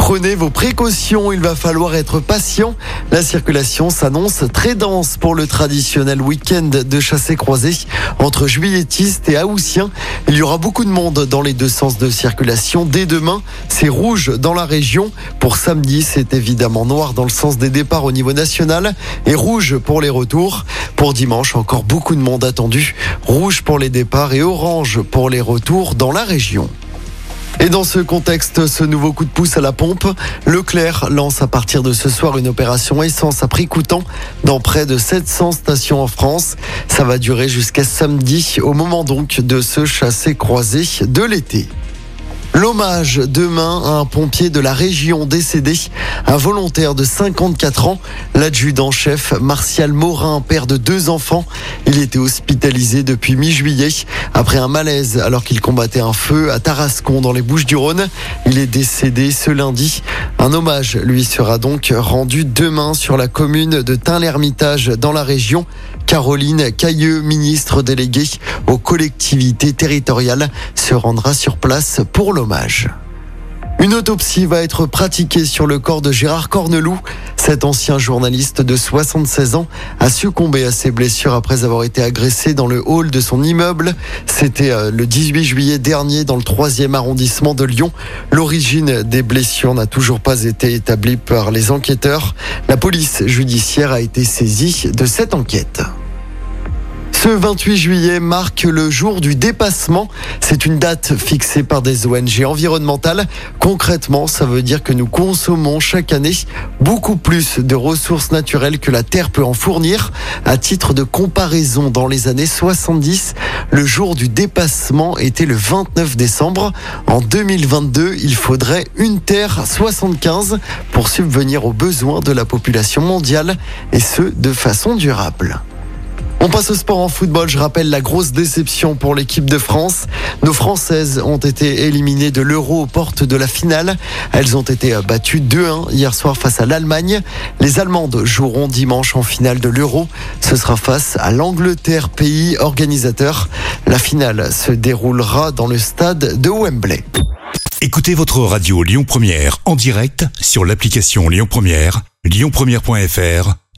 Prenez vos précautions, il va falloir être patient. La circulation s'annonce très dense pour le traditionnel week-end de chassé-croisé entre juilletistes et haussiens. Il y aura beaucoup de monde dans les deux sens de circulation. Dès demain, c'est rouge dans la région. Pour samedi, c'est évidemment noir dans le sens des départs au niveau national et rouge pour les retours. Pour dimanche, encore beaucoup de monde attendu. Rouge pour les départs et orange pour les retours dans la région. Et dans ce contexte, ce nouveau coup de pouce à la pompe, Leclerc lance à partir de ce soir une opération essence à prix coûtant dans près de 700 stations en France. Ça va durer jusqu'à samedi, au moment donc de ce chasser croisé de l'été. L'hommage demain à un pompier de la région décédé, un volontaire de 54 ans, l'adjudant-chef Martial Morin, père de deux enfants. Il était hospitalisé depuis mi-juillet après un malaise alors qu'il combattait un feu à Tarascon dans les Bouches-du-Rhône. Il est décédé ce lundi. Un hommage lui sera donc rendu demain sur la commune de Tain-l'Hermitage dans la région. Caroline Cailleux, ministre déléguée aux collectivités territoriales, se rendra sur place pour l'hommage. Une autopsie va être pratiquée sur le corps de Gérard Corneloup. Cet ancien journaliste de 76 ans a succombé à ses blessures après avoir été agressé dans le hall de son immeuble. C'était euh, le 18 juillet dernier dans le 3e arrondissement de Lyon. L'origine des blessures n'a toujours pas été établie par les enquêteurs. La police judiciaire a été saisie de cette enquête. Ce 28 juillet marque le jour du dépassement. C'est une date fixée par des ONG environnementales. Concrètement, ça veut dire que nous consommons chaque année beaucoup plus de ressources naturelles que la Terre peut en fournir. À titre de comparaison, dans les années 70, le jour du dépassement était le 29 décembre. En 2022, il faudrait une Terre 75 pour subvenir aux besoins de la population mondiale et ce, de façon durable. On passe au sport en football. Je rappelle la grosse déception pour l'équipe de France. Nos Françaises ont été éliminées de l'Euro aux portes de la finale. Elles ont été battues 2-1 hier soir face à l'Allemagne. Les Allemandes joueront dimanche en finale de l'Euro. Ce sera face à l'Angleterre, pays organisateur. La finale se déroulera dans le stade de Wembley. Écoutez votre radio Lyon Première en direct sur l'application Lyon Première, lyonpremière.fr